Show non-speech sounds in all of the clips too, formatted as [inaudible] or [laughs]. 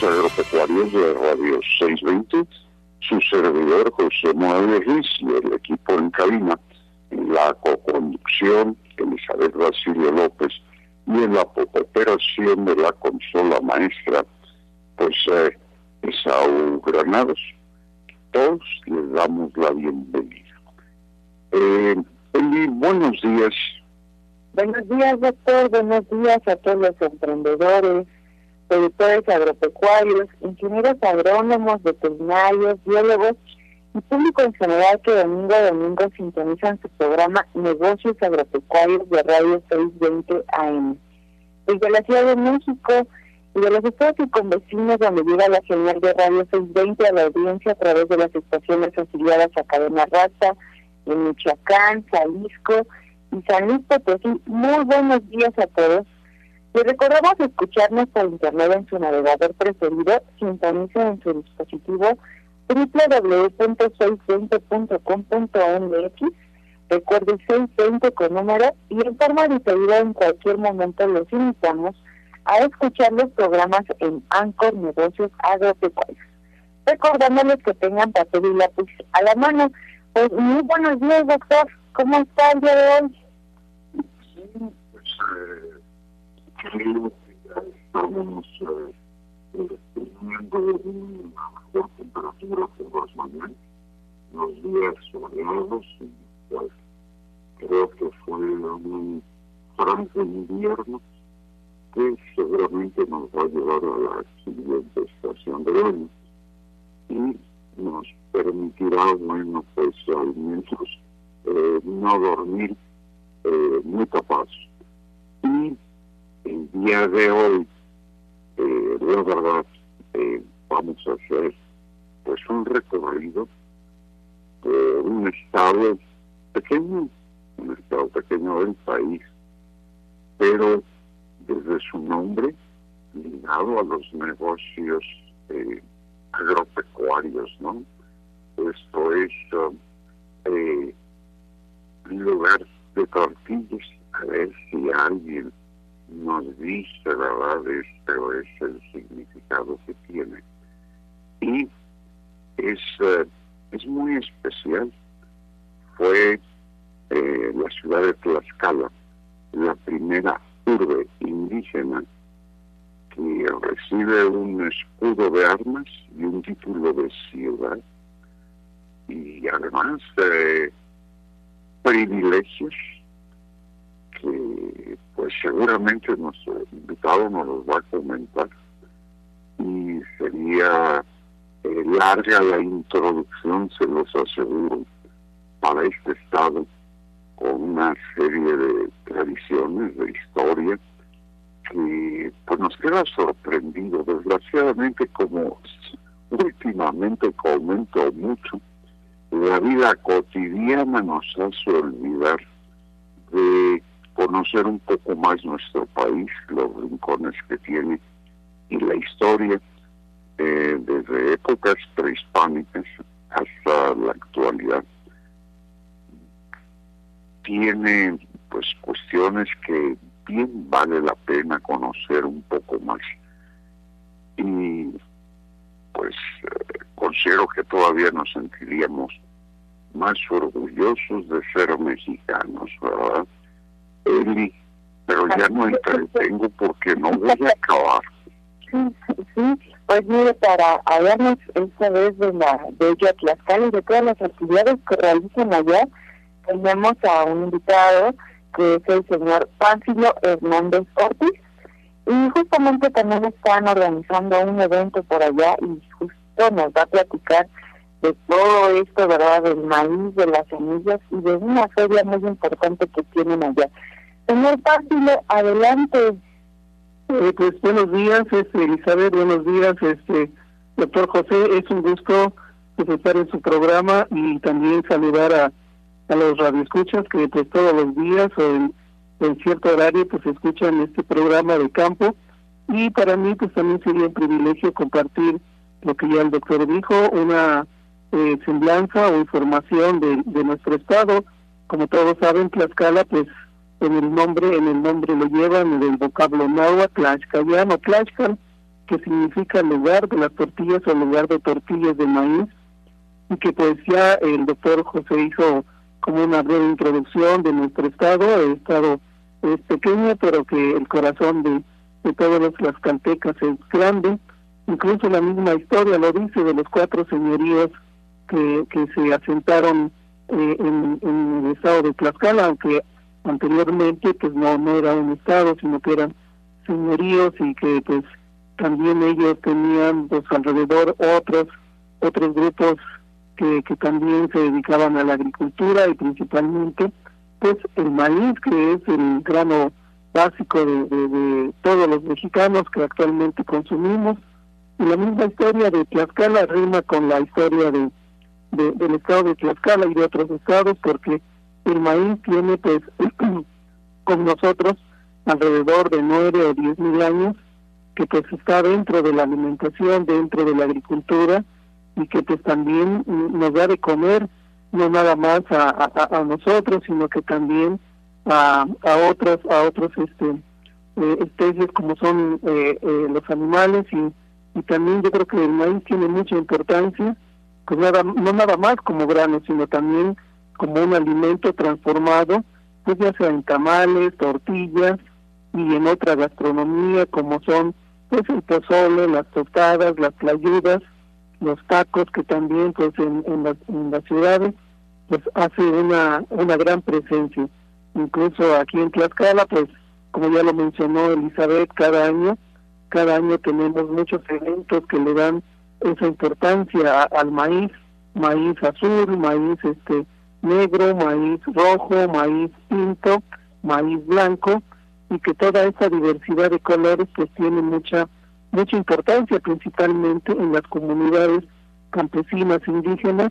De Radio 620, su servidor José Manuel Ruiz y el equipo en cabina, en la co-conducción Elizabeth Basilio López y en la operación de la consola maestra, pues eh, Esaú Granados. Todos les damos la bienvenida. Eh, Eli, buenos días. Buenos días, doctor. Buenos días a todos los emprendedores, productores agropecuarios, ingenieros agrónomos, veterinarios, biólogos y público en general que domingo a domingo sintonizan su programa Negocios Agropecuarios de Radio 620 AM. Desde la Ciudad de México y de los estados y convecinos donde llega la señal de Radio 620 a la audiencia a través de las estaciones afiliadas a Cadena Raza en Michoacán, Jalisco y San Luis Potosí. Muy buenos días a todos les recordamos escucharnos por internet en su navegador preferido, sintonice en su dispositivo www.620.com.mx, recuerde 620 con número y en forma diferida en cualquier momento los invitamos a escuchar los programas en Anchor Negocios Agropecuarios. Recordándoles que tengan papel y lápiz a la mano. Pues muy buenos días, doctor. ¿Cómo está el día de hoy? Pues, eh, creo que ya estamos eh, una mejor temperatura por las mañanas, los días soleados, y pues creo que fue un franco invierno que seguramente nos va a llevar a la siguiente estación de año y nos permitirá, bueno, pues al menos eh, no dormir eh, muy capaz. El día de hoy, eh, la verdad, eh, vamos a hacer pues un recorrido por un estado pequeño, un estado pequeño del país, pero desde su nombre ligado a los negocios eh, agropecuarios, ¿no? Esto es eh, un lugar de tortillas, a ver si alguien nos dice, ¿verdad? Esto es el significado que tiene. Y es, eh, es muy especial. Fue eh, la ciudad de Tlaxcala la primera urbe indígena que recibe un escudo de armas y un título de ciudad y además privilegios que pues seguramente nuestro invitado nos los va a comentar y sería eh, larga la introducción, se los aseguro, para este estado con una serie de tradiciones, de historia, que pues nos queda sorprendido. Desgraciadamente, como últimamente comento mucho, la vida cotidiana nos hace olvidar de conocer un poco más nuestro país, los rincones que tiene y la historia eh, desde épocas prehispánicas hasta la actualidad tiene pues cuestiones que bien vale la pena conocer un poco más y pues eh, considero que todavía nos sentiríamos más orgullosos de ser mexicanos, ¿verdad? Eli, pero ya no entretengo porque no voy a acabar. Sí, pues mire, para hablarnos esta vez de la de Tlaxcala y de todas las actividades que realizan allá, tenemos a un invitado que es el señor Pánfilo Hernández Ortiz, y justamente también están organizando un evento por allá y justo nos va a platicar de todo esto, ¿verdad? Del maíz, de las semillas y de una feria muy importante que tienen allá. Señor Pánfilo, adelante. Eh, pues buenos días, este, Elizabeth, buenos días, este doctor José, es un gusto estar en su programa y también saludar a, a los radioescuchas que pues todos los días o en, cierto horario pues escuchan este programa de campo y para mí pues también sería un privilegio compartir lo que ya el doctor dijo, una eh, semblanza o información de, de nuestro estado. Como todos saben, Tlaxcala pues en el nombre, en el nombre lo llevan del vocablo náhuatl, tlaxcayano, tlaxcal, que significa lugar de las tortillas o lugar de tortillas de maíz, y que pues ya el doctor José hizo como una breve introducción de nuestro estado, el estado es pequeño, pero que el corazón de, de todos los tlaxcaltecas es grande, incluso la misma historia lo dice de los cuatro señoríos que, se asentaron eh, en, el estado de Tlaxcala, aunque anteriormente pues no no era un estado sino que eran señoríos y que pues también ellos tenían pues alrededor otros otros grupos que, que también se dedicaban a la agricultura y principalmente pues el maíz que es el grano básico de, de, todos los mexicanos que actualmente consumimos. Y la misma historia de Tlaxcala rima con la historia de, de del estado de Tlaxcala y de otros estados porque el maíz tiene pues [clears throat] con nosotros alrededor de nueve o diez mil años que pues está dentro de la alimentación, dentro de la agricultura y que pues también nos da de comer no nada más a, a, nosotros sino que también a, a otros a otros este eh, especies como son eh, eh, los animales y, y también yo creo que el maíz tiene mucha importancia pues nada no nada más como grano sino también como un alimento transformado, pues ya sea en tamales, tortillas y en otra gastronomía como son pues el pozole, las tostadas, las playudas, los tacos que también pues en, en, las, en las ciudades pues hace una, una gran presencia. Incluso aquí en Tlaxcala pues como ya lo mencionó Elizabeth, cada año, cada año tenemos muchos eventos que le dan esa importancia al maíz, maíz azul, maíz este negro, maíz rojo, maíz tinto, maíz blanco y que toda esa diversidad de colores pues tiene mucha mucha importancia principalmente en las comunidades campesinas indígenas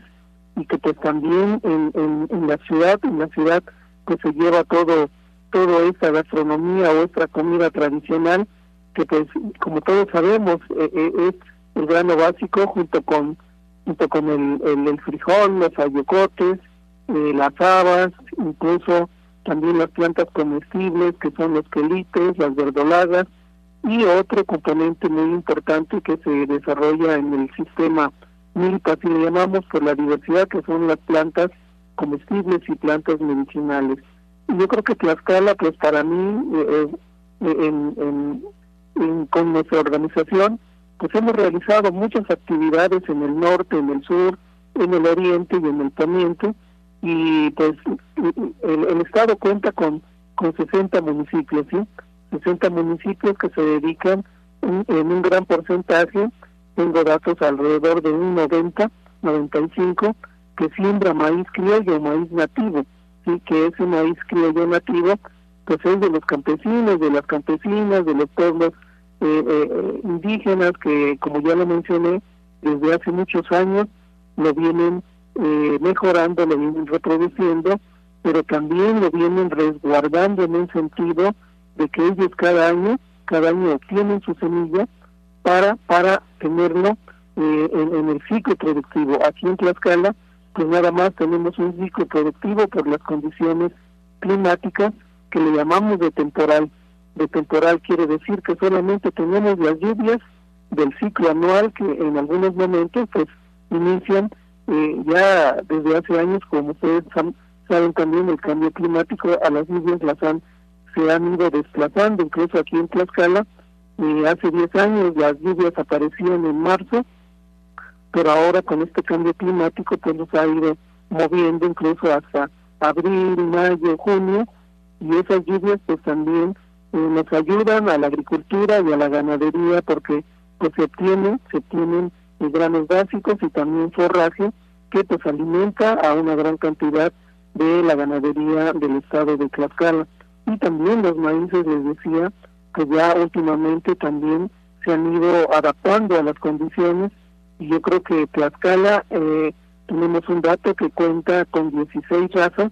y que pues también en, en, en la ciudad, en la ciudad pues se lleva todo toda esta gastronomía o esta comida tradicional que pues como todos sabemos eh, eh, es el grano básico junto con junto con el, el, el frijol, los ayocotes, eh, las habas, incluso también las plantas comestibles que son los quelites, las verdolagas y otro componente muy importante que se desarrolla en el sistema milpa, si le llamamos por la diversidad que son las plantas comestibles y plantas medicinales. Y yo creo que Tlaxcala, pues para mí, eh, eh, en, en, con nuestra organización, pues hemos realizado muchas actividades en el norte, en el sur, en el oriente y en el poniente, y pues el, estado cuenta con con 60 municipios, ¿sí? 60 municipios que se dedican en, un gran porcentaje, tengo datos alrededor de un 90, 95, que siembra maíz criollo, maíz nativo, ¿sí? Que ese maíz criollo nativo, pues es de los campesinos, de las campesinas, de los pueblos eh, eh, indígenas que, como ya lo mencioné, desde hace muchos años lo vienen eh, mejorando, lo vienen reproduciendo, pero también lo vienen resguardando en un sentido de que ellos cada año, cada año obtienen su semilla para, para tenerlo eh, en, el ciclo productivo. Aquí en Tlaxcala, pues nada más tenemos un ciclo productivo por las condiciones climáticas que le llamamos de temporal. De temporal quiere decir que solamente tenemos las lluvias del ciclo anual que en algunos momentos pues inician eh, ya desde hace años, como ustedes saben también, el cambio climático a las lluvias las han se han ido desplazando, incluso aquí en Tlaxcala, eh, hace 10 años las lluvias aparecían en marzo, pero ahora con este cambio climático pues nos ha ido moviendo incluso hasta abril, mayo, junio, y esas lluvias pues también nos ayudan a la agricultura y a la ganadería porque pues se obtienen, se obtienen eh, granos básicos y también forraje que pues alimenta a una gran cantidad de la ganadería del estado de Tlaxcala. Y también los maíces, les decía, que ya últimamente también se han ido adaptando a las condiciones y yo creo que Tlaxcala eh, tenemos un dato que cuenta con 16 razas,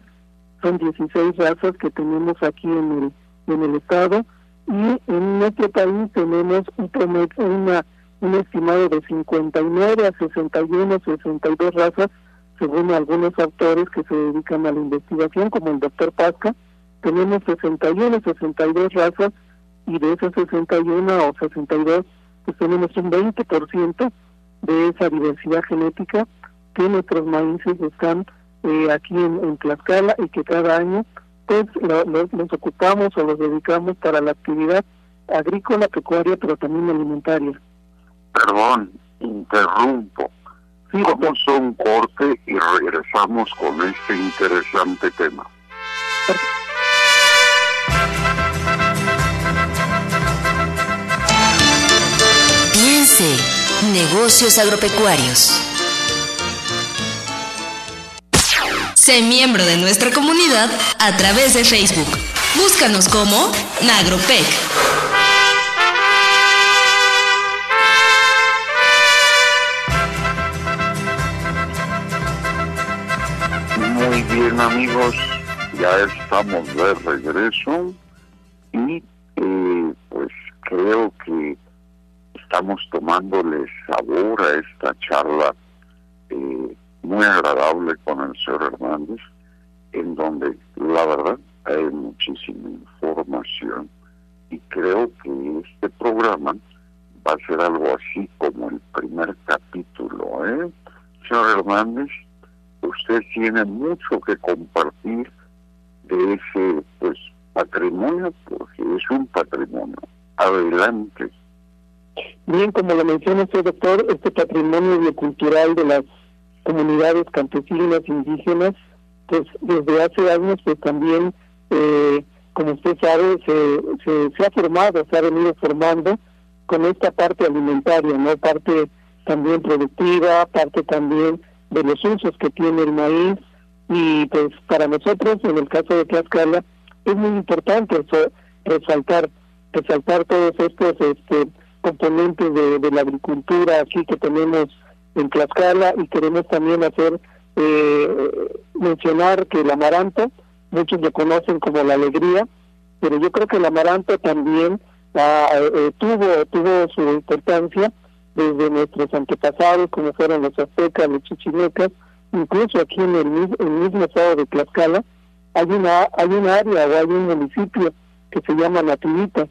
son 16 razas que tenemos aquí en el, en el estado y en nuestro país tenemos un, una, un estimado de 59 a 61, 62 razas, según algunos autores que se dedican a la investigación, como el doctor Pasca, tenemos 61, 62 razas y de esas 61 o 62, pues tenemos un 20% de esa diversidad genética que nuestros maíces están eh, aquí en, Tlaxcala y que cada año pues nos ocupamos o los dedicamos para la actividad agrícola, pecuaria, pero también alimentaria. Perdón, interrumpo. Sí, Vamos a un corte y regresamos con este interesante tema. Piense, negocios agropecuarios. Sé miembro de nuestra comunidad a través de Facebook. Búscanos como Nagropec. Muy bien amigos, ya estamos de regreso y eh, pues creo que estamos tomándole sabor a esta charla eh, muy agradable con el señor Hernández, en donde la verdad hay muchísima información y creo que este programa va a ser algo así como el primer capítulo. ¿eh? Señor Hernández, usted tiene mucho que compartir de ese pues patrimonio, porque es un patrimonio. Adelante. Bien, como lo menciona usted, doctor, este patrimonio biocultural de las comunidades campesinas, indígenas, pues desde hace años, pues también, eh, como usted sabe, se, se, ha formado, se ha venido formando con esta parte alimentaria, ¿no? Parte también productiva, parte también de los usos que tiene el maíz, y pues para nosotros, en el caso de Tlaxcala, es muy importante resaltar resaltar todos estos este componentes de, la agricultura aquí que tenemos en Tlaxcala y queremos también hacer eh, mencionar que el amaranto, muchos lo conocen como la alegría, pero yo creo que el amaranto también ah, eh, tuvo tuvo su importancia desde nuestros antepasados, como fueron los aztecas, los chichimecas, incluso aquí en el, mismo estado de Tlaxcala, hay una hay un área o hay un municipio que se llama Nativitas,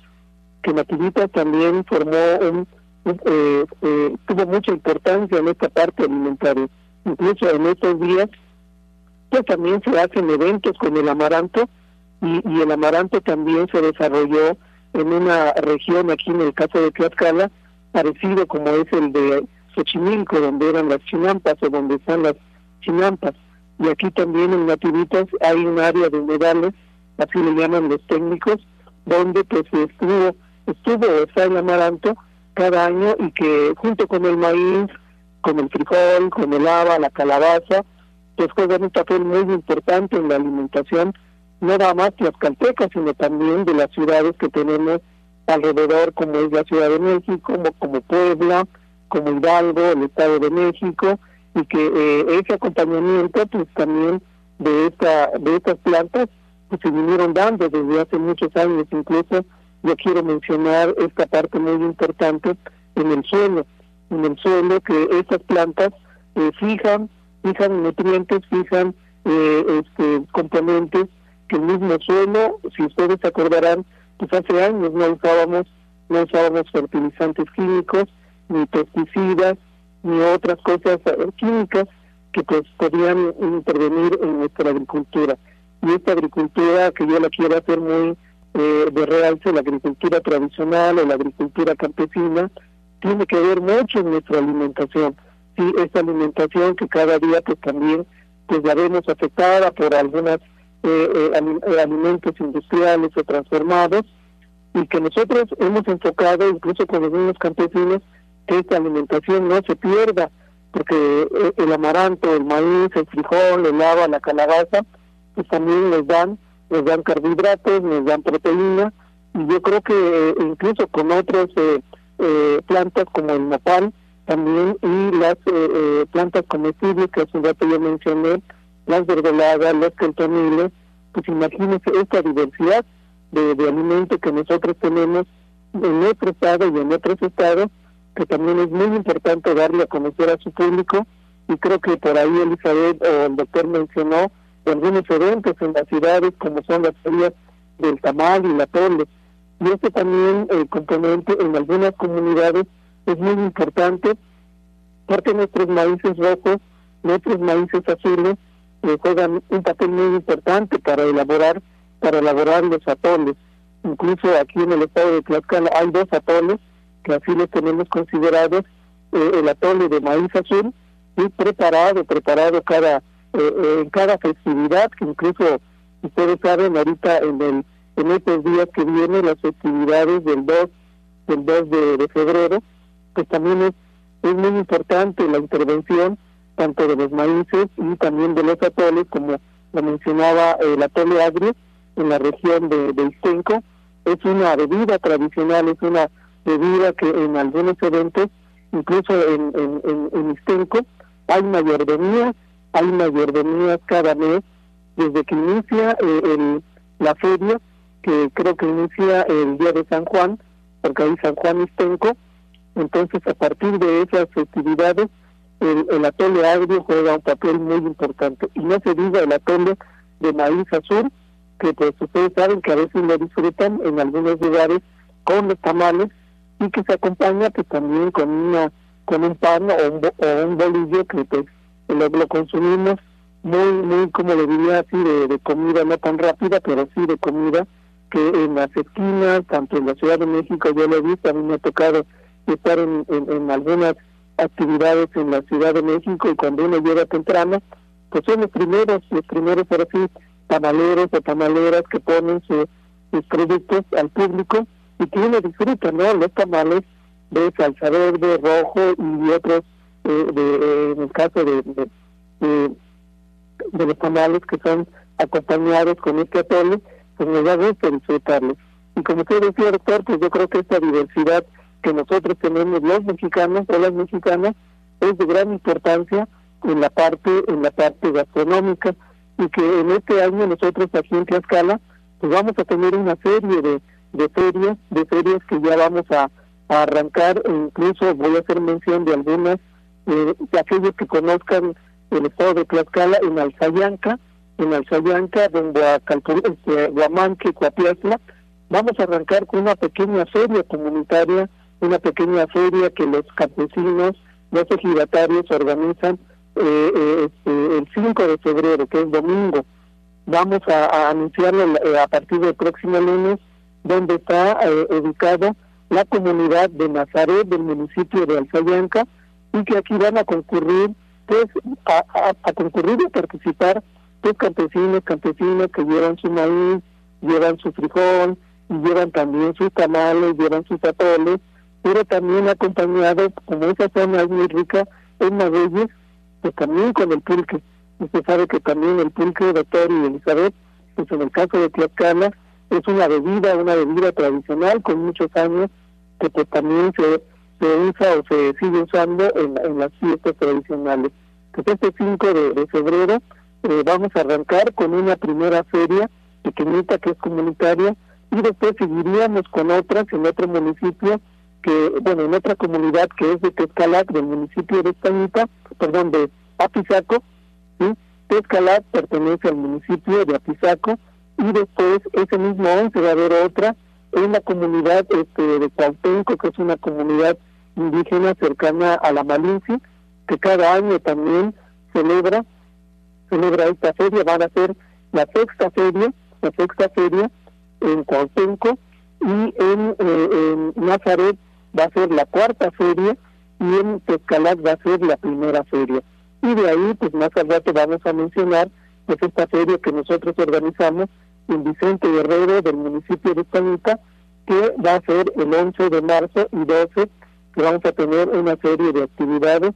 que Nativitas también formó un, eh, eh, tuvo mucha importancia en esta parte alimentaria. Incluso en estos días, pues también se hacen eventos con el amaranto y, el amaranto también se desarrolló en una región aquí en el caso de Tlaxcala, parecido como es el de Xochimilco, donde eran las chinampas o donde están las chinampas. Y aquí también en Nativitas hay un área de humedales, así le llaman los técnicos, donde pues estuvo estuvo está el amaranto cada año y que junto con el maíz, con el frijol, con el haba, la calabaza, pues juegan un papel muy importante en la alimentación, no nada más tlaxcaltecas, sino también de las ciudades que tenemos alrededor, como es la Ciudad de México, como, como Puebla, como Hidalgo, el Estado de México, y que eh, ese acompañamiento pues también de esta de estas plantas pues se vinieron dando desde hace muchos años incluso yo quiero mencionar esta parte muy importante en el suelo. en el suelo que estas plantas eh, fijan, fijan nutrientes, fijan eh, este, componentes que el mismo suelo, si ustedes acordarán, pues hace años no usábamos, no usábamos fertilizantes químicos, ni pesticidas, ni otras cosas eh, químicas que pues podían intervenir en nuestra agricultura. Y esta agricultura que yo la quiero hacer muy eh, de realce, la agricultura tradicional o la agricultura campesina, tiene que ver mucho en nuestra alimentación. Sí, esta alimentación que cada día pues también pues la vemos afectada por algunos eh, eh, alimentos industriales o transformados y que nosotros hemos enfocado incluso con los mismos campesinos que esta alimentación no se pierda porque el amaranto, el maíz, el frijol, el haba, la calabaza, pues también les dan, les dan carbohidratos, les dan proteína, y yo creo que incluso con otras eh, plantas como el nopal, también y las eh, eh, plantas comestibles que hace un rato yo mencioné, las verdolagas, los cantoniles, pues imagínense esta diversidad de, de alimentos que nosotros tenemos en nuestro estado y en otros estados, que también es muy importante darle a conocer a su público, y creo que por ahí Elizabeth o el doctor mencionó algunos eventos en las ciudades como son las ferias del tamal y la tole. Y este también el componente en algunas comunidades es muy importante porque nuestros maíces rojos, nuestros maíces azules eh, juegan un papel muy importante para elaborar para elaborar los atoles. Incluso aquí en el estado de Tlaxcala hay dos atoles que así los tenemos considerados, eh, el atole de maíz azul y preparado, preparado cada eh, en cada festividad, que incluso ustedes saben ahorita en el en estos días que vienen las festividades del 2 del 2 de, febrero, pues también es, es muy importante la intervención tanto de los maíces y también de los atoles, como lo mencionaba el atole agrio en la región de, de Istenco. Es una bebida tradicional, es una bebida que en algunos eventos, incluso en, en, en, en Istenco, hay mayordomía, hay mayordomías cada mes, desde que inicia eh, el, la feria que creo que inicia el día de San Juan, porque hay San Juan Istenco, entonces a partir de esas festividades el, el atole agrio juega un papel muy importante. Y no se diga el atole de maíz azul, que pues ustedes saben que a veces lo disfrutan en algunos lugares con los tamales y que se acompaña pues también con una con un pan o un, o un bolillo que pues lo, consumimos muy, muy, como le diría así, de, de comida no tan rápida, pero sí de comida que en las esquinas, tanto en la Ciudad de México, yo lo he visto, a mí me ha tocado estar en, en, algunas actividades en la Ciudad de México y cuando uno llega temprano, pues son los primeros, los primeros ahora sí, tamaleros o tamaleras que ponen sus productos al público y que uno disfruta, ¿no? Los tamales de salsa verde, rojo y otros, de, en el caso de, de, los tamales que son acompañados con este atole, pues nos da gusto disfrutarlo. Y como usted decía, doctor, pues yo creo que esta diversidad que nosotros tenemos los mexicanos o las mexicanas es de gran importancia en la parte en la parte gastronómica y que en este año nosotros aquí en Tlaxcala pues vamos a tener una serie de, de ferias de ferias que ya vamos a, arrancar e incluso voy a hacer mención de algunas eh, de aquellos que conozcan el estado de Tlaxcala en Alzayanca en Alzayanca, en este, Guamanque, Coapiazla, vamos a arrancar con una pequeña feria comunitaria, una pequeña feria que los campesinos, los ejidatarios organizan eh, eh, este, el 5 de febrero, que es domingo. Vamos a, anunciarlo eh, a partir del próximo lunes, donde está ubicado la comunidad de Nazaret del municipio de Alzayanca y que aquí van a concurrir, pues, a, concurrir y participar pues campesinos, campesinas que llevan su maíz, llevan su frijol, y llevan también sus tamales, llevan sus atoles, pero también acompañado, como esa zona es muy rica en magueyes, pues también con el pulque. Usted sabe que también el pulque, doctor y Elizabeth, pues en el caso de Tlaxcala, es una bebida, una bebida tradicional con muchos años, que pues también se, se usa o se sigue usando en, en las fiestas tradicionales. Pues este 5 de, febrero eh, vamos a arrancar con una primera feria pequeñita que es comunitaria y después seguiríamos con otras en otro municipio que, bueno, en otra comunidad que es de Tezcalac, del municipio de Españita, perdón, de Apizaco, ¿sí? Tezcalac pertenece al municipio de Apizaco y después ese mismo 11 va a haber otra en la comunidad este, de Cuauhtémoc, que es una comunidad indígena cercana a la Malinci, que cada año también celebra celebra esta feria, van a ser la sexta feria, la sexta feria en Cuauhtémoc y en, eh, Nazaret va a ser la cuarta feria y en Tezcalac va a ser la primera feria. Y de ahí, pues más al rato vamos a mencionar pues esta feria que nosotros organizamos en Vicente Guerrero del municipio de Españita, que va a ser el 11 de marzo y 12, vamos a tener una serie de actividades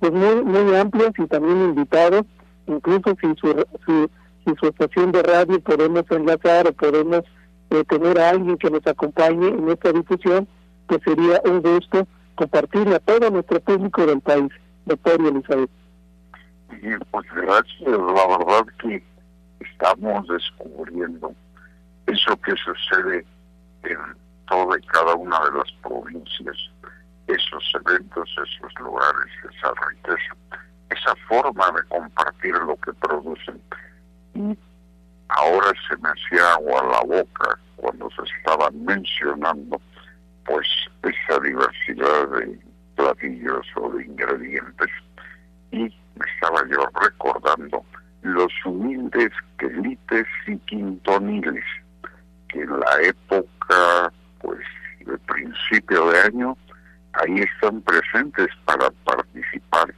pues muy muy amplias y también invitados, incluso si su, su, estación de radio podemos enlazar o podemos eh, tener a alguien que nos acompañe en esta difusión, pues sería un gusto compartirla a todo nuestro público del país, doctor Elizabeth. pues gracias, la verdad que estamos descubriendo eso que sucede en toda y cada una de las provincias, esos eventos, esos lugares, esa riqueza, esa forma de compartir lo que producen. Y ahora se me hacía agua la boca cuando se estaban mencionando pues esa diversidad de platillos o de ingredientes y me estaba yo recordando los humildes quelites y quintoniles que en la época pues de principio de año ahí están presentes para participar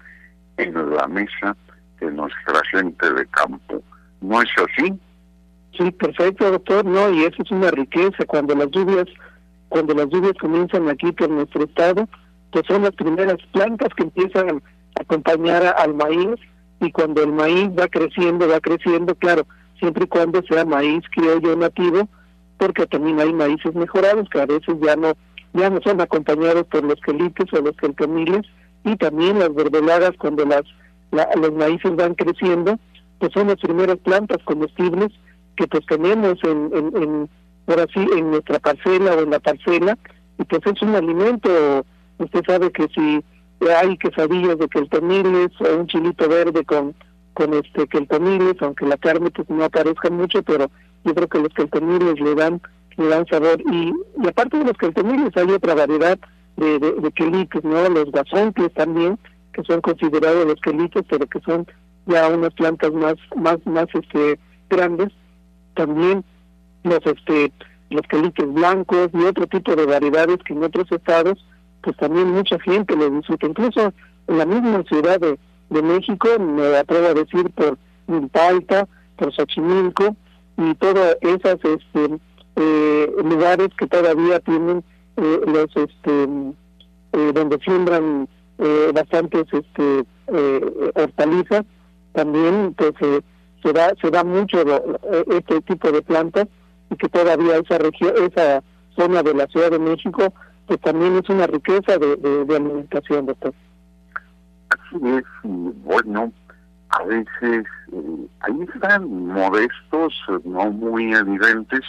en la mesa de nuestra gente de campo. ¿No es así? Sí, perfecto, doctor. No, y eso es una riqueza. Cuando las lluvias, cuando las lluvias comienzan aquí por nuestro estado, pues son las primeras plantas que empiezan a acompañar al maíz y cuando el maíz va creciendo, va creciendo, claro, siempre y cuando sea maíz criollo nativo, porque también hay maíces mejorados que a veces ya no ya no son acompañados por los quelites o los quelcamiles y también las verdolagas cuando las los maíces van creciendo, pues son las primeras plantas comestibles que pues tenemos en, en, en en nuestra parcela o en la parcela y pues es un alimento usted sabe que si hay quesadillas de queltomiles o un chilito verde con con este queltomiles aunque la carne pues no aparezca mucho pero yo creo que los queltomiles le dan le dan sabor. Y, y aparte de los queltomiles hay otra variedad de, de, de no los guasontles también que son considerados los quelites pero que son ya unas plantas más más más este grandes. También los este los quelites blancos y otro tipo de variedades que en otros estados pues también mucha gente lo disfruta. Incluso en la misma ciudad de, de México me atrevo a decir por Milpalta por Xochimilco y todas esas este eh, lugares que todavía tienen eh, los este eh, donde siembran eh, bastantes este eh, hortalizas. También pues eh, se da se da mucho este tipo de plantas y que todavía esa región esa zona de la Ciudad de México pues también es una riqueza de, de, de alimentación doctor. Así es y bueno a veces ahí están modestos no muy evidentes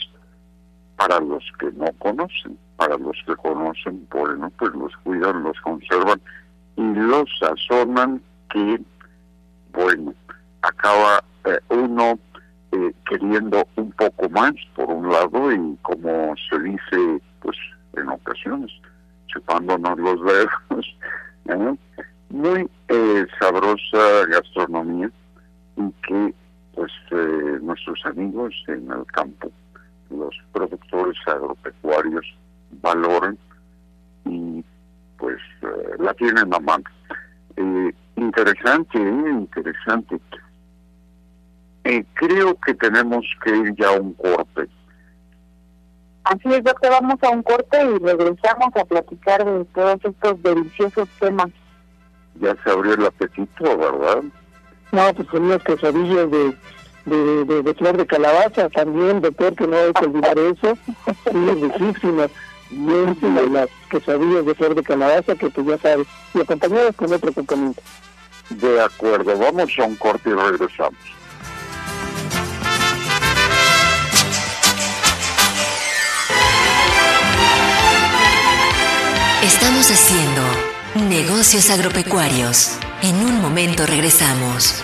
para los que no conocen para los que conocen bueno pues los cuidan los conservan y los sazonan que bueno acaba eh, uno eh, queriendo un poco más por un lado y como se dice pues en ocasiones chupándonos los dedos [laughs] ¿eh? muy eh, sabrosa gastronomía y que pues eh, nuestros amigos en el campo los productores agropecuarios valoran y pues eh, la tienen a mano eh, interesante eh, interesante eh, creo que tenemos que ir ya a un corte. Así es, doctor, vamos a un corte y regresamos a platicar de todos estos deliciosos temas. Ya se abrió el apetito, ¿verdad? No, pues con unas quesadillas de, de, de, de flor de calabaza también, doctor, que no hay que olvidar eso. Sí, riquísimas. Buenísimas las quesadillas de flor de calabaza, que pues ya sabes, y acompañadas con otro complemento. De acuerdo, vamos a un corte y regresamos. Estamos haciendo negocios agropecuarios. En un momento regresamos.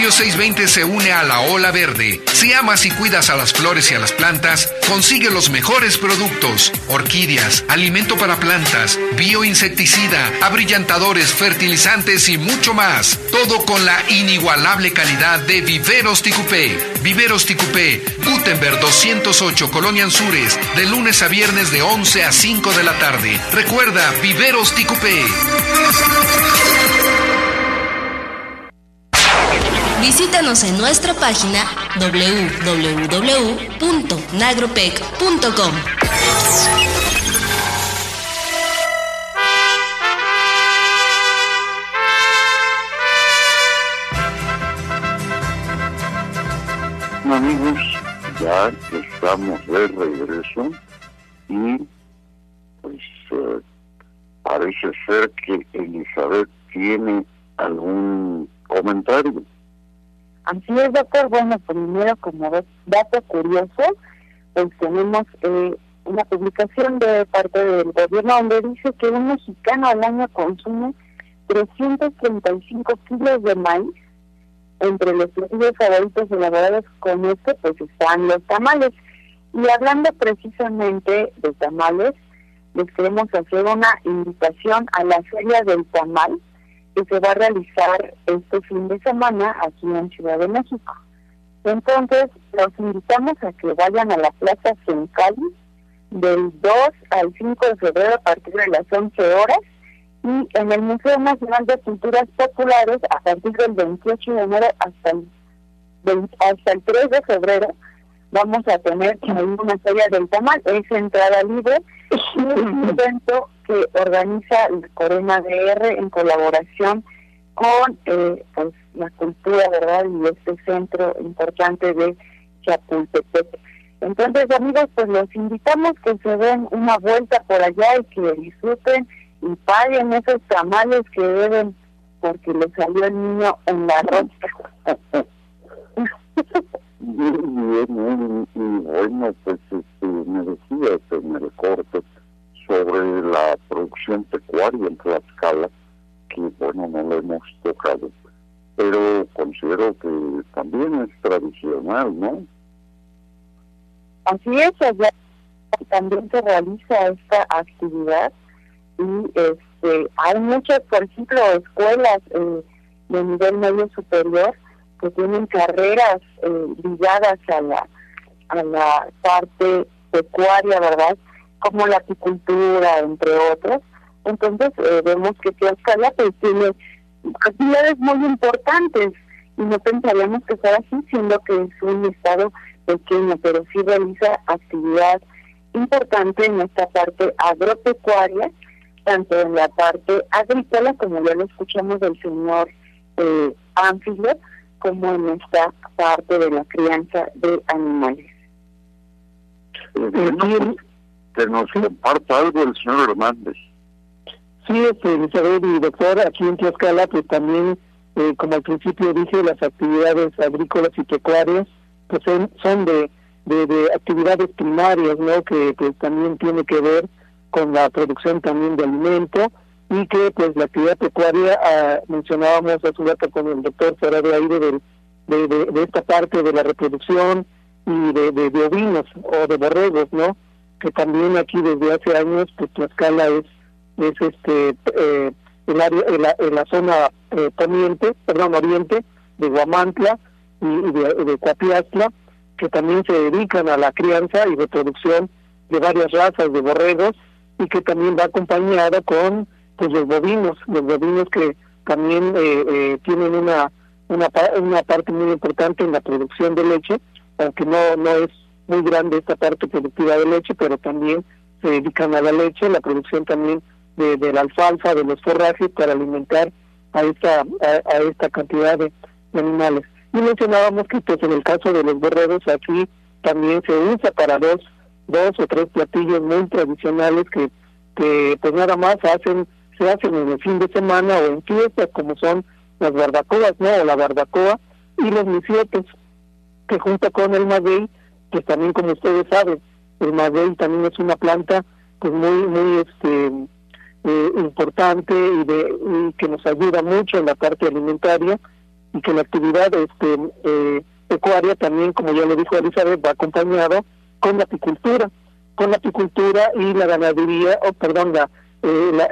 Radio 620 se une a la ola verde. Si amas y cuidas a las flores y a las plantas, consigue los mejores productos: orquídeas, alimento para plantas, bioinsecticida, abrillantadores, fertilizantes y mucho más. Todo con la inigualable calidad de Viveros Ticupé. Viveros Ticupé, Gutenberg 208, Colonia Anzures, de lunes a viernes de 11 a 5 de la tarde. Recuerda, Viveros Ticupé. Visítanos en nuestra página www.nagropec.com. Amigos, ya estamos de regreso y pues eh, parece ser que Elizabeth tiene algún comentario. Así es, doctor. Bueno, primero, como dato curioso, pues tenemos eh, una publicación de parte del gobierno donde dice que un mexicano al año consume 335 kilos de maíz. Entre los platillos favoritos elaborados con este, pues están los tamales. Y hablando precisamente de tamales, les queremos hacer una invitación a la Feria del Tamal, que se va a realizar este fin de semana aquí en Ciudad de México. Entonces, los invitamos a que vayan a la Plaza Cali del 2 al 5 de febrero a partir de las 11 horas y en el Museo Nacional de Culturas Populares a partir del 28 de enero hasta el, hasta el 3 de febrero vamos a tener una feria del tamal, es entrada libre y un evento que organiza la Corona DR en colaboración con eh, pues, la cultura, ¿verdad? Y este centro importante de Chapultepec. Entonces, amigos, pues los invitamos que se den una vuelta por allá y que disfruten y paguen esos tamales que deben porque le salió el niño en la ropa. [laughs] Muy bien, y, bueno, pues este, me decías en el corte sobre la producción pecuaria en Tlaxcala, que bueno, no lo hemos tocado, pero considero que también es tradicional, ¿no? Así es, allá también se realiza esta actividad y este hay muchas, por ejemplo, escuelas eh, de nivel medio superior que tienen carreras eh, ligadas a la, a la parte pecuaria, ¿verdad? Como la apicultura, entre otros. Entonces, eh, vemos que Tlaxcala pues, tiene actividades muy importantes y no pensaríamos que sea así, siendo que es un estado pequeño, pero sí realiza actividad importante en esta parte agropecuaria, tanto en la parte agrícola, como ya lo escuchamos del señor eh, como en esta parte de la crianza de animales. Eh, que nos comparta algo el señor Hernández. Sí, este, Elizabeth y doctor, aquí en Tlaxcala, pues también, eh, como al principio dije, las actividades agrícolas y pecuarias, pues son, de, de, actividades primarias, ¿no? Que pues también tiene que ver con la producción también de alimento y que pues la actividad pecuaria, ah, mencionábamos hace un rato con el doctor fuera de aire de, de, esta parte de la reproducción y de, de, ovinos o de borregos, ¿no? Que también aquí desde hace años pues Tlaxcala es, es este eh, el área, en la, zona eh, poniente, perdón, oriente de Guamantla y, de, de que también se dedican a la crianza y reproducción de varias razas de borregos y que también va acompañado con pues los bovinos, los bovinos que también eh, eh, tienen una, una, una parte muy importante en la producción de leche aunque no, no es muy grande esta parte productiva de leche, pero también se dedican a la leche, la producción también de, de la alfalfa, de los forrajes para alimentar a esta, a, esta cantidad de, animales. Y mencionábamos que pues en el caso de los borregos aquí también se usa para dos, dos o tres platillos muy tradicionales que, que pues nada más hacen, se hacen en el fin de semana o en fiestas como son las barbacoas, ¿no? O la barbacoa y los misietes, que junto con el maguey, pues también como ustedes saben, el maguey también es una planta pues muy, muy este eh, importante y, de, que nos ayuda mucho en la parte alimentaria y que la actividad este eh, pecuaria también, como ya lo dijo Elizabeth, va acompañado con la apicultura, con la apicultura y la ganadería, o perdón, la, la,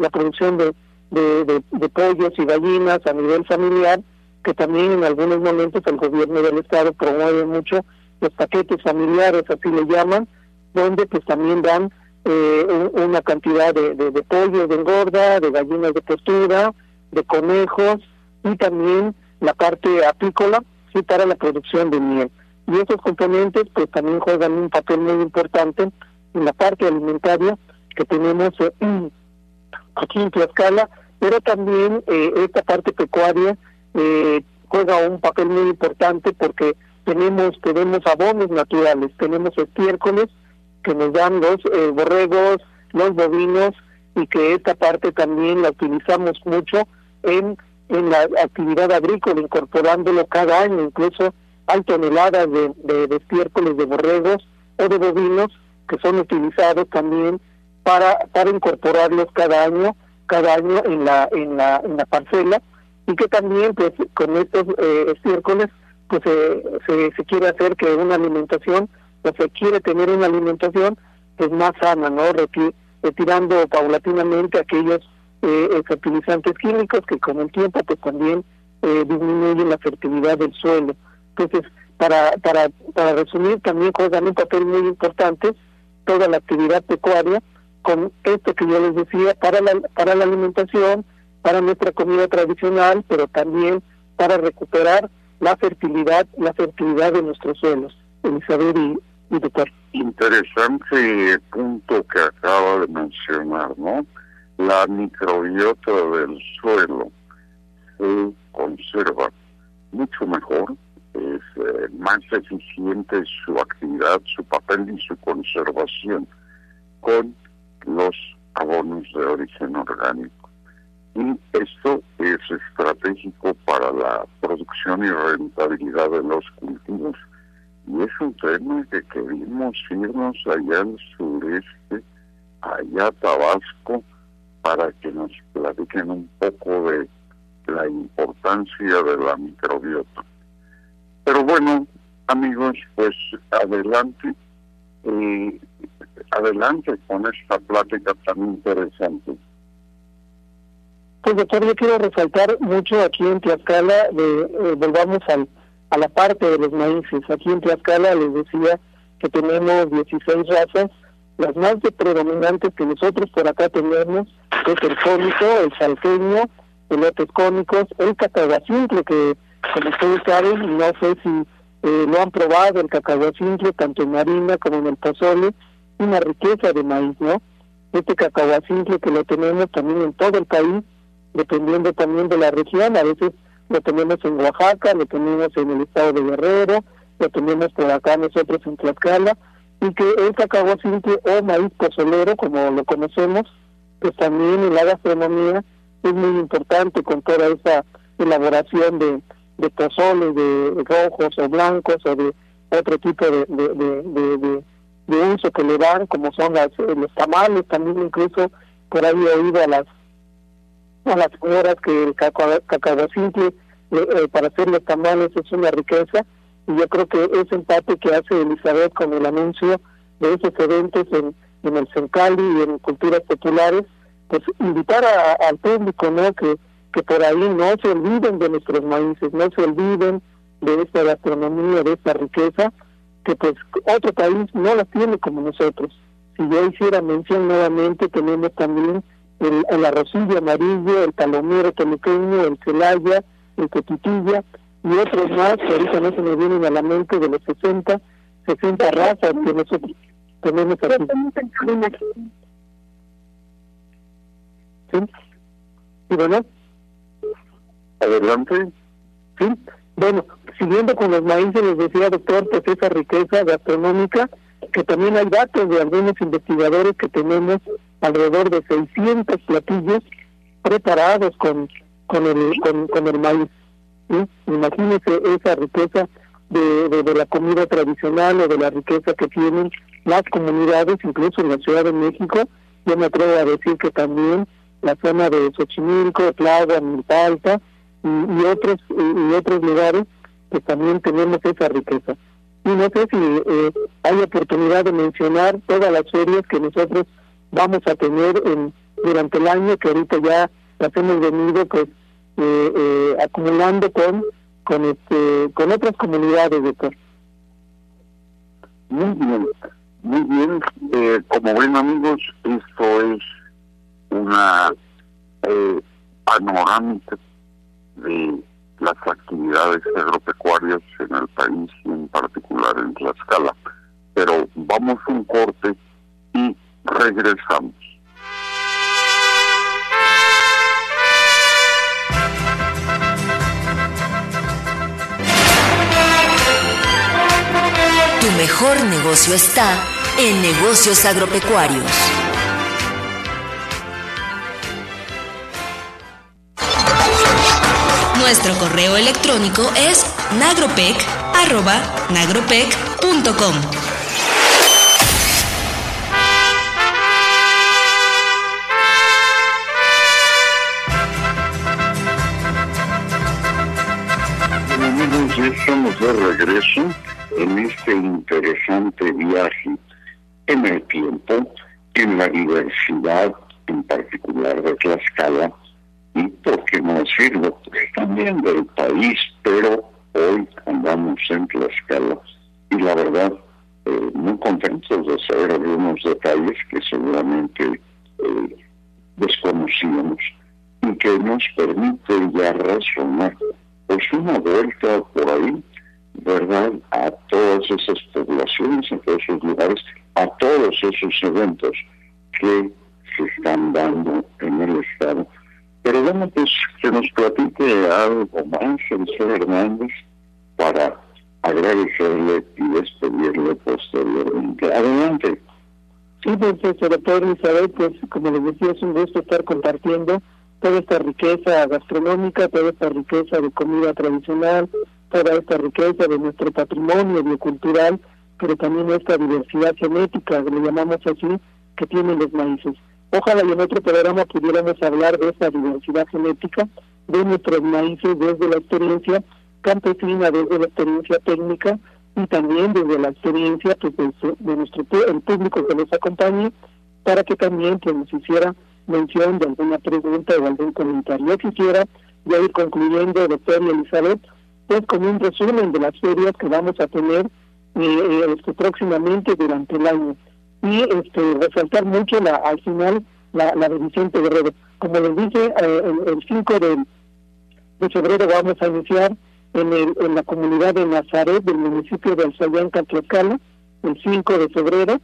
la producción de, de, de, pollos y gallinas a nivel familiar, que también en algunos momentos el gobierno del estado promueve mucho los paquetes familiares, así le llaman, donde pues también dan eh, una cantidad de, de, de de engorda, de gallinas de postura, de conejos y también la parte apícola sí, para la producción de miel. Y esos componentes pues también juegan un papel muy importante en la parte alimentaria que tenemos eh, [clears throat] aquí en Tlaxcala, pero también eh, esta parte pecuaria eh, juega un papel muy importante porque tenemos tenemos abonos naturales, tenemos estiércoles que nos dan los eh, borregos, los bovinos y que esta parte también la utilizamos mucho en, en la actividad agrícola, incorporándolo cada año, incluso hay toneladas de, de, estiércoles de borregos o de bovinos que son utilizados también para, para incorporarlos cada año, cada año en la, en la, en la parcela y que también pues con estos eh, estiércoles pues se, se quiere hacer que una alimentación pues se quiere tener una alimentación pues más sana, ¿no? retirando paulatinamente aquellos eh, fertilizantes químicos que con el tiempo pues también eh, disminuyen la fertilidad del suelo. Entonces, para, para, para resumir, también juegan un papel muy importante toda la actividad pecuaria con esto que yo les decía para la, para la alimentación, para nuestra comida tradicional, pero también para recuperar la fertilidad, la fertilidad de nuestros suelos. Elizabeth y, Interesante punto que acaba de mencionar, ¿no? La microbiota del suelo se conserva mucho mejor, es eh, más eficiente su actividad, su papel y su conservación con los abonos de origen orgánico. Y esto es estratégico para la producción y rentabilidad de los cultivos y es un tema que queremos irnos allá al sureste, allá a Tabasco, para que nos platiquen un poco de la importancia de la microbiota. Pero bueno, amigos, pues adelante, eh, adelante con esta plática tan interesante. Pues doctor, yo quiero resaltar mucho aquí en Tlaxcala, de, eh, volvamos al a la parte de los maíces. Aquí en Tlaxcala les decía que tenemos 16 razas. Las más predominantes que nosotros por acá tenemos es el cónico, el salteño, elotes cónicos, el cacahuacintle, que como ustedes saben, no sé si eh, lo han probado, el cacahuacintle, tanto en harina como en el pozole, una riqueza de maíz, ¿no? Este cacahuacintle que lo tenemos también en todo el país, dependiendo también de la región, a veces lo tenemos en Oaxaca, lo tenemos en el estado de Guerrero, lo tenemos por acá nosotros en Tlaxcala, y que el cacao simple o maíz pozolero, como lo conocemos, pues también en la gastronomía es muy importante con toda esa elaboración de, de pozoles, de rojos o blancos o de otro tipo de, uso que le dan, como son las, los tamales, también incluso por ahí he oído a las a las señoras que el cacao simple eh, eh, para hacer los tamales es una riqueza y yo creo que ese empate que hace Elizabeth con el anuncio de esos eventos en, en el Cencali y en culturas populares, pues invitar al público no que, que por ahí no se olviden de nuestros maíces, no se olviden de esta gastronomía, de esta riqueza, que pues otro país no la tiene como nosotros. Si yo hiciera mención nuevamente, tenemos también el, arrocillo amarillo, el palomero toluqueño, el celaya, el cotitilla, y otros más que ahorita no se me vienen a la mente de los 60, 60 razas que nosotros tenemos aquí. ¿Sí? ¿Y bueno? Adelante. Sí. Bueno, siguiendo con los maíces, les decía, doctor, pues esa riqueza gastronómica, que también hay datos de algunos investigadores que tenemos alrededor de 600 platillos preparados con con el con, el maíz. ¿sí? Imagínense esa riqueza de, de, la comida tradicional o de la riqueza que tienen las comunidades, incluso en la Ciudad de México. Yo me atrevo a decir que también la zona de Xochimilco, Tláhuac, Milpa Alta y, otros y, otros lugares que también tenemos esa riqueza. Y no sé si eh, hay oportunidad de mencionar todas las ferias que nosotros vamos a tener en, durante el año, que ahorita ya las hemos venido pues eh, eh, acumulando con con este con otras comunidades de Muy bien, muy bien. Eh, como ven amigos, esto es una eh, panorámica de las actividades agropecuarias en el país en particular en Tlaxcala. Pero vamos un corte y regresamos. Tu mejor negocio está en negocios agropecuarios. Nuestro correo electrónico es nagropec.nagropec.com. Amigos, ya estamos de regreso en este interesante viaje en el tiempo, en la diversidad, en particular de Tlaxcala, y por qué no decirlo, pues, también del país, pero hoy andamos en Tlaxcala y la verdad, eh, muy contentos de saber algunos detalles que seguramente eh, desconocíamos y que nos permite ya razonar pues una vuelta por ahí ¿verdad?, a todas esas poblaciones, a todos esos lugares, a todos esos eventos que se están dando en el Estado. Pero bueno, pues que nos platique algo más el señor Hernández para agradecerle y despedirle posteriormente. Adelante. Sí, pues, doctor Isabel, pues como les decía, es un gusto estar compartiendo toda esta riqueza gastronómica, toda esta riqueza de comida tradicional, toda esta riqueza de nuestro patrimonio biocultural, pero también esta diversidad genética, le llamamos así, que tienen los maíces. Ojalá y en otro programa pudiéramos hablar de esta diversidad genética de nuestros maíces desde la experiencia campesina, desde la experiencia técnica y también desde la experiencia pues, de, nuestro el público que nos acompañe, para que también pues, nos hiciera mención de alguna pregunta o algún comentario. Yo quisiera ya ir concluyendo, doctor Elizabeth, pues con un resumen de las ferias que vamos a tener eh, eh, este, próximamente durante el año. Y este, resaltar mucho la, al final la, la de Vicente Guerrero. Como les dije, eh, el, 5 de, febrero vamos a iniciar en, el, en la comunidad de Nazaret del municipio de Alzayán, Tlaxcala, el 5 de febrero,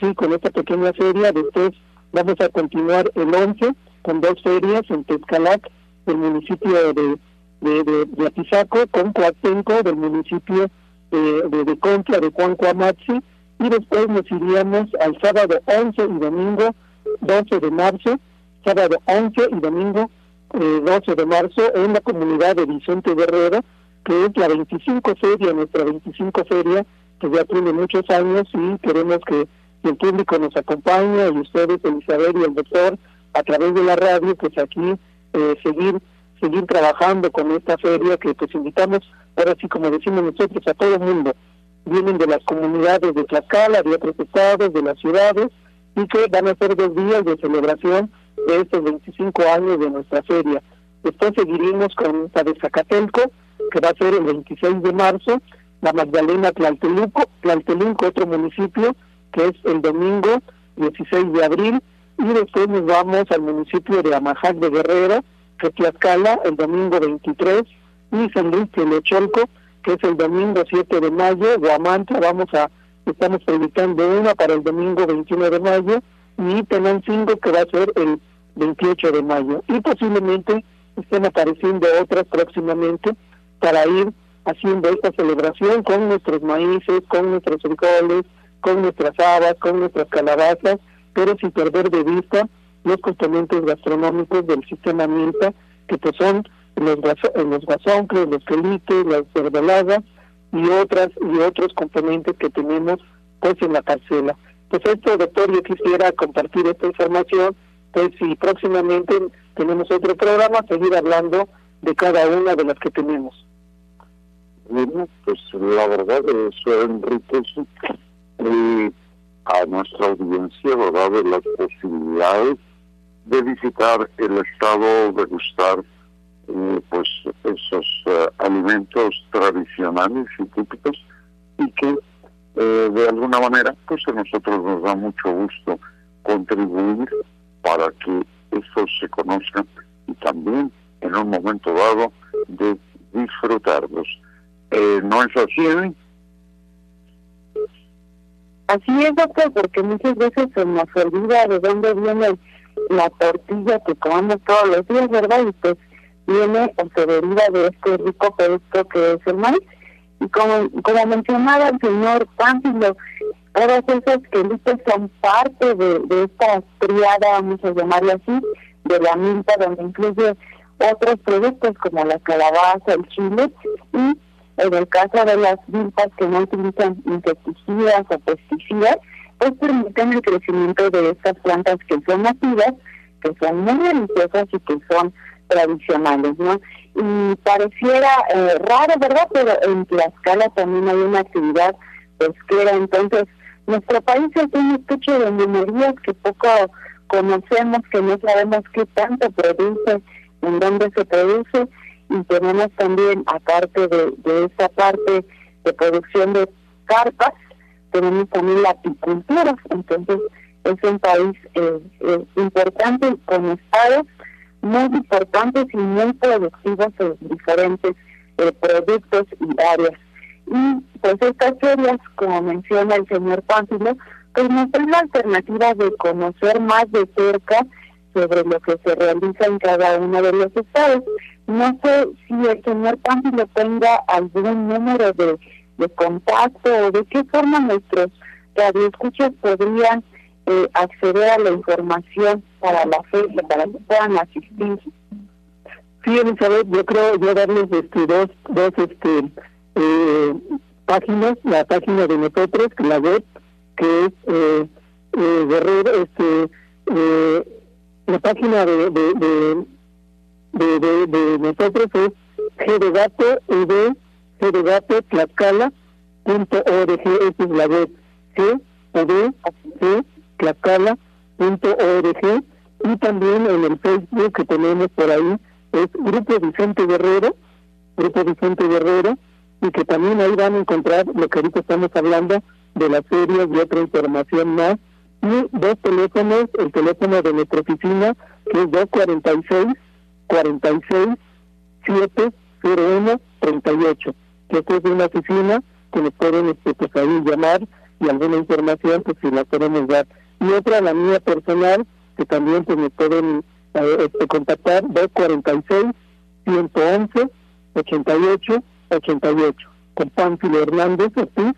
sí, con esta pequeña feria. Después vamos a continuar el 11 con dos ferias en Tezcalac, el municipio de de, de, de con Coatenco del municipio de, de, de Contra, de Cuancuamachi, y después nos iríamos al sábado 11 y domingo 12 de marzo, sábado 11 y domingo eh, 12 de marzo en la comunidad de Vicente Guerrero, que es la 25 feria, nuestra 25 feria, que ya tiene muchos años y queremos que, el público nos acompañe y ustedes, Elizabeth y el doctor, a través de la radio, pues aquí eh, seguir seguir trabajando con esta feria que pues invitamos, ahora sí como decimos nosotros, a todo el mundo. Vienen de las comunidades de Tlaxcala, de otros estados, de las ciudades, y que van a ser dos días de celebración de estos 25 años de nuestra feria. Después seguiremos con esta de Zacatelco, que va a ser el 26 de marzo, la Magdalena Tlalteluco, Tlaltelunco, otro municipio, que es el domingo 16 de abril, y después nos vamos al municipio de Amajac de Guerrero, que Tlaxcala el domingo 23 y San Luis Telocholco, que es el domingo 7 de mayo, Guamantla, vamos a, estamos predicando una para el domingo 21 de mayo, y Tenancingo, que va a ser el 28 de mayo. Y posiblemente estén apareciendo otras próximamente para ir haciendo esta celebración con nuestros maíces, con nuestros frijoles, con nuestras habas, con nuestras calabazas, pero sin perder de vista los componentes gastronómicos del sistema Milpa, que pues son los, los guasoncles, los quelites, las verdoladas y otras y otros componentes que tenemos pues en la parcela. Pues esto, doctor, yo quisiera compartir esta información, pues si próximamente tenemos otro programa, seguir hablando de cada una de las que tenemos. Bueno, pues la verdad eso enriquece eh, a nuestra audiencia, ¿verdad?, de las posibilidades de visitar el estado, de gustar eh, pues esos eh, alimentos tradicionales y típicos y que eh, de alguna manera pues a nosotros nos da mucho gusto contribuir para que estos se conozcan y también en un momento dado de disfrutarlos. ¿No es así? Así es, doctor, porque muchas veces se nos olvida de dónde viene la tortilla que comemos todos los días, ¿verdad? Y pues viene o se deriva de este rico producto que es el maíz. Y como, como mencionaba el señor Pánfilo, todas esas quelites son parte de, esta triada, vamos a llamarla así, de la milpa, donde incluye otros productos como la calabaza, el chile y en el caso de las milpas que no utilizan insecticidas o pesticidas, pues permiten el crecimiento de estas plantas que son nativas, que son muy deliciosas y que son tradicionales, ¿no? Y pareciera eh, raro, ¿verdad? Pero en Tlaxcala también hay una actividad pesquera, entonces nuestro país es un estuche de minerías que poco conocemos, que no sabemos qué tanto produce, en dónde se produce, y tenemos también, aparte de, de esa parte de producción de carpas, tenemos también la apicultura, entonces es un país eh, eh, importante con estados muy importantes y muy productivos en diferentes eh, productos y áreas. Y pues estas ferias, como menciona el señor Pánfilo, pues nos dan la alternativa de conocer más de cerca sobre lo que se realiza en cada uno de los estados. No sé si el señor Pánfilo tenga algún número de, de contacto o de qué forma nuestros radioescuchas podrían eh, acceder a la información para la fecha, para que puedan asistir. Sí, Elizabeth, yo creo yo darles este, dos, dos este, eh, páginas, la página de nosotros, la web, que es eh, eh, Guerrero, este, eh, la página de, de, de, de, de, de nosotros es gdegato, v, gdegato, tlaxcala, punto org, esa es la web, g, v, g, tlaxcala.org y también en el Facebook que tenemos por ahí es Grupo Vicente Guerrero, Grupo Vicente Guerrero, y que también ahí van a encontrar lo que ahorita estamos hablando de las ferias y otra información más. Y dos teléfonos, el teléfono de nuestra oficina, que es 246 46 701 38, que es una oficina que nos pueden este, pues, ahí llamar y alguna información, pues si la podemos dar. Y otra la mía personal, que también pues me pueden eh, este, contactar, 246 111 88 88 con Pánfilo Hernández así.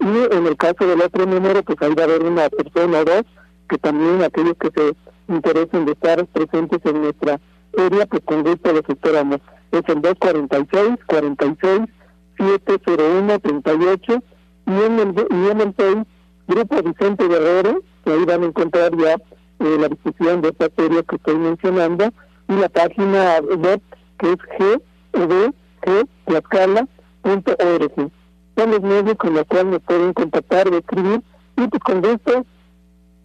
Y en el caso del otro número pues ahí va a haber una persona o dos que también aquellos que se interesen de estar presentes en nuestra feria pues con gusto los esperamos. Es el 246 46 701 38 y en el y en el Grupo Vicente Guerrero que ahí van a encontrar ya eh, la discusión de esta serie que estoy mencionando y la página web que es gvgtlaxcala.org. Son los medios con los cuales nos pueden contactar o escribir y pues con esto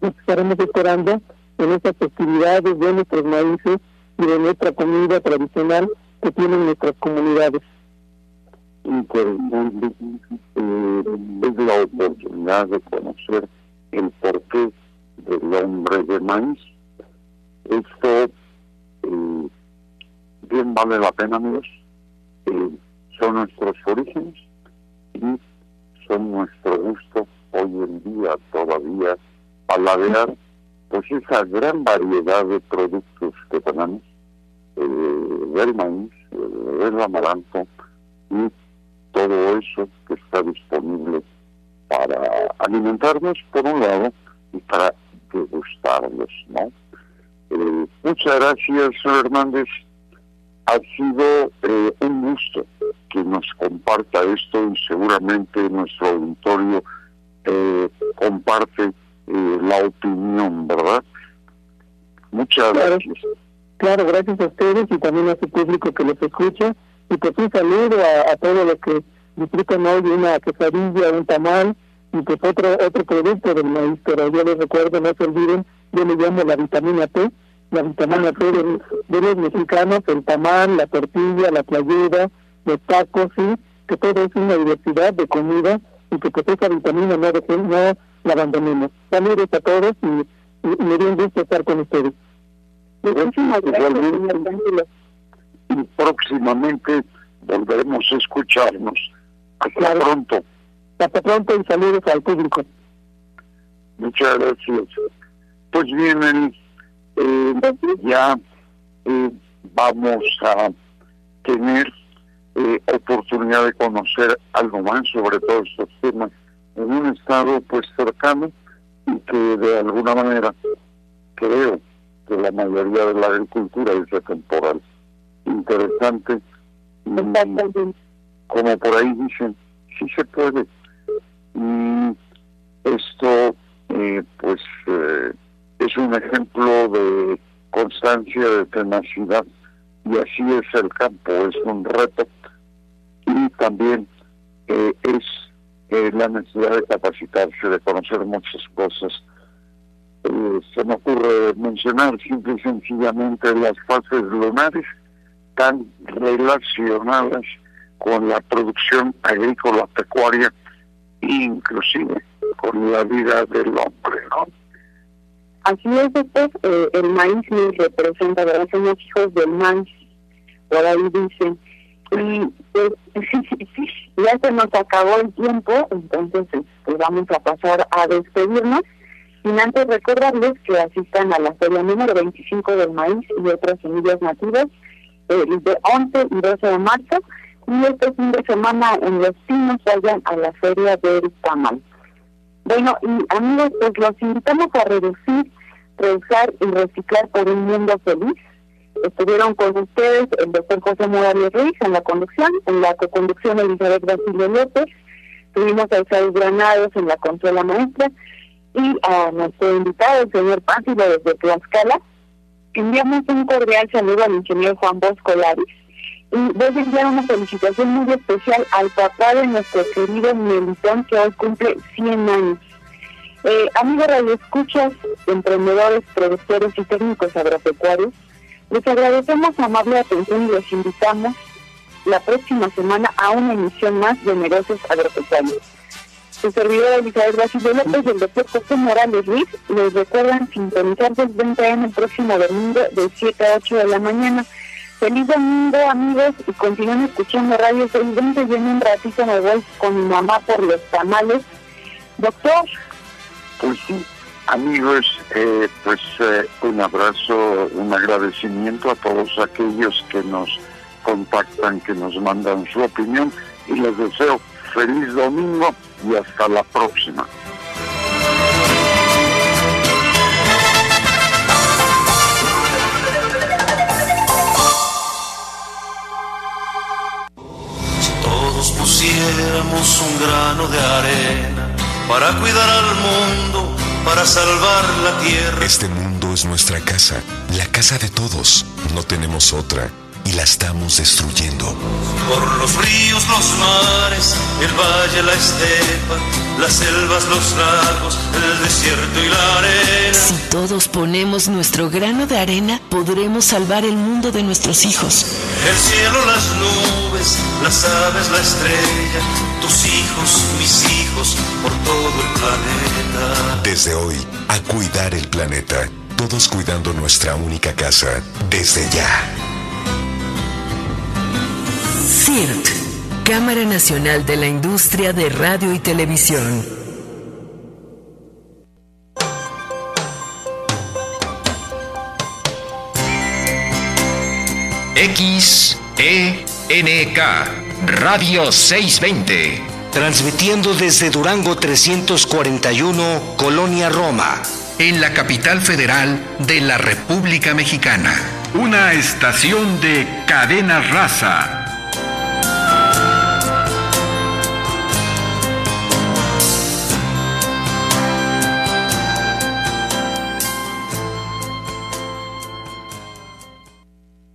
nos estaremos esperando en estas festividades de nuestros maíces y de nuestra comida tradicional que tienen nuestras comunidades. Eh, es la oportunidad de conocer el porqué del hombre de maíz. Esto eh, bien vale la pena, amigos. Eh, son nuestros orígenes y son nuestro gusto hoy en día todavía paladear pues esa gran variedad de productos que tenemos eh, del maíz, del amaranto y todo eso que está disponible para alimentarnos por un lado y para degustarlos, ¿no? Eh, muchas gracias, señor Hernández. Ha sido eh, un gusto que nos comparta esto y seguramente nuestro auditorio eh, comparte la opinión, ¿verdad? Muchas gracias. Claro, gracias a ustedes y también a su público que los escucha. Y pues un saludo a, a todos los que disfrutan hoy de una quesadilla, un tamal y pues otro otro producto del maíz. Pero yo les recuerdo, no se olviden, yo le llamo la vitamina T, la vitamina T de, los mexicanos, el tamal, la tortilla, la playera, los tacos, sí, que todo es una diversidad de comida y que pues esa vitamina no, no la abandonemos. Saludos a todos y, me dio un gusto estar con ustedes. Muchísimas gracias, y próximamente volveremos a escucharnos. Hasta pronto. Hasta pronto y saludos al público. Muchas gracias. Pues bien, eh, ya eh, vamos a tener eh, oportunidad de conocer algo más sobre todos estos temas en un estado pues cercano y que de alguna manera creo que la mayoría de la agricultura es temporal interesante. como por ahí dicen, sí se puede. Y esto, eh, pues, eh, es un ejemplo de constancia, de tenacidad, y así es el campo, es un reto. Y también eh, es la necesidad de capacitarse, de conocer muchas cosas. se me ocurre mencionar simple y sencillamente las fases lunares están relacionadas con la producción agrícola pecuaria inclusive con la vida del hombre, ¿no? Así es, después eh, el maíz nos representa, ¿verdad? Somos hijos del maíz, por ahí dicen. Y pues, [laughs] ya se nos acabó el tiempo, entonces pues, vamos a pasar a despedirnos. Sin antes recordarles que asistan a la feria número 25 del maíz y otras semillas nativas de 11 y 12 de marzo y este fin de semana en Los Pinos vayan a la feria del tamal. Bueno, y amigos, pues los invitamos a reducir, reusar y reciclar por un mundo feliz. Estuvieron con ustedes el doctor José Morales Ruiz en la conducción, en la coconducción Elizabeth Basilio López, tuvimos a Isabel Granados en la consola maestra y a nuestro invitado, el señor Pánfilo desde Tlaxcala, enviamos un cordial saludo al ingeniero Juan Bosco Laris y voy a enviar una felicitación muy especial al papá de nuestro querido Melitón que hoy cumple 100 años. Eh, amigos radioescuchas, emprendedores, productores y técnicos agropecuarios, les agradecemos su amable atención y les invitamos la próxima semana a una emisión más de Negocios Agropecuarios. Su servidora Elizabeth Basilio López y el doctor José Morales Ruiz les recuerdan sintonizar desde 20 en el próximo domingo de 7 a 8 de la mañana. Feliz domingo amigos y continúen escuchando Radio 620 y en un ratito me voy con mi mamá por los tamales. Doctor. Pues sí, amigos, eh, pues eh, un abrazo, un agradecimiento a todos aquellos que nos contactan, que nos mandan su opinión y les deseo feliz domingo y hasta la próxima. Si todos pusiéramos un grano de arena para cuidar al mundo, para salvar la tierra. Este mundo es nuestra casa, la casa de todos. No tenemos otra y la estamos destruyendo. Por los ríos, los mares, el valle, la estepa, las selvas, los lagos, el desierto y la arena. Si todos ponemos nuestro grano de arena, podremos salvar el mundo de nuestros hijos. El cielo, las nubes, las aves, la estrella, tus hijos, mis hijos, por todo el planeta. Desde hoy, a cuidar el planeta. Todos cuidando nuestra única casa, desde ya. CIRT, Cámara Nacional de la Industria de Radio y Televisión. XENK Radio 620. Transmitiendo desde Durango 341, Colonia Roma. En la capital federal de la República Mexicana. Una estación de cadena raza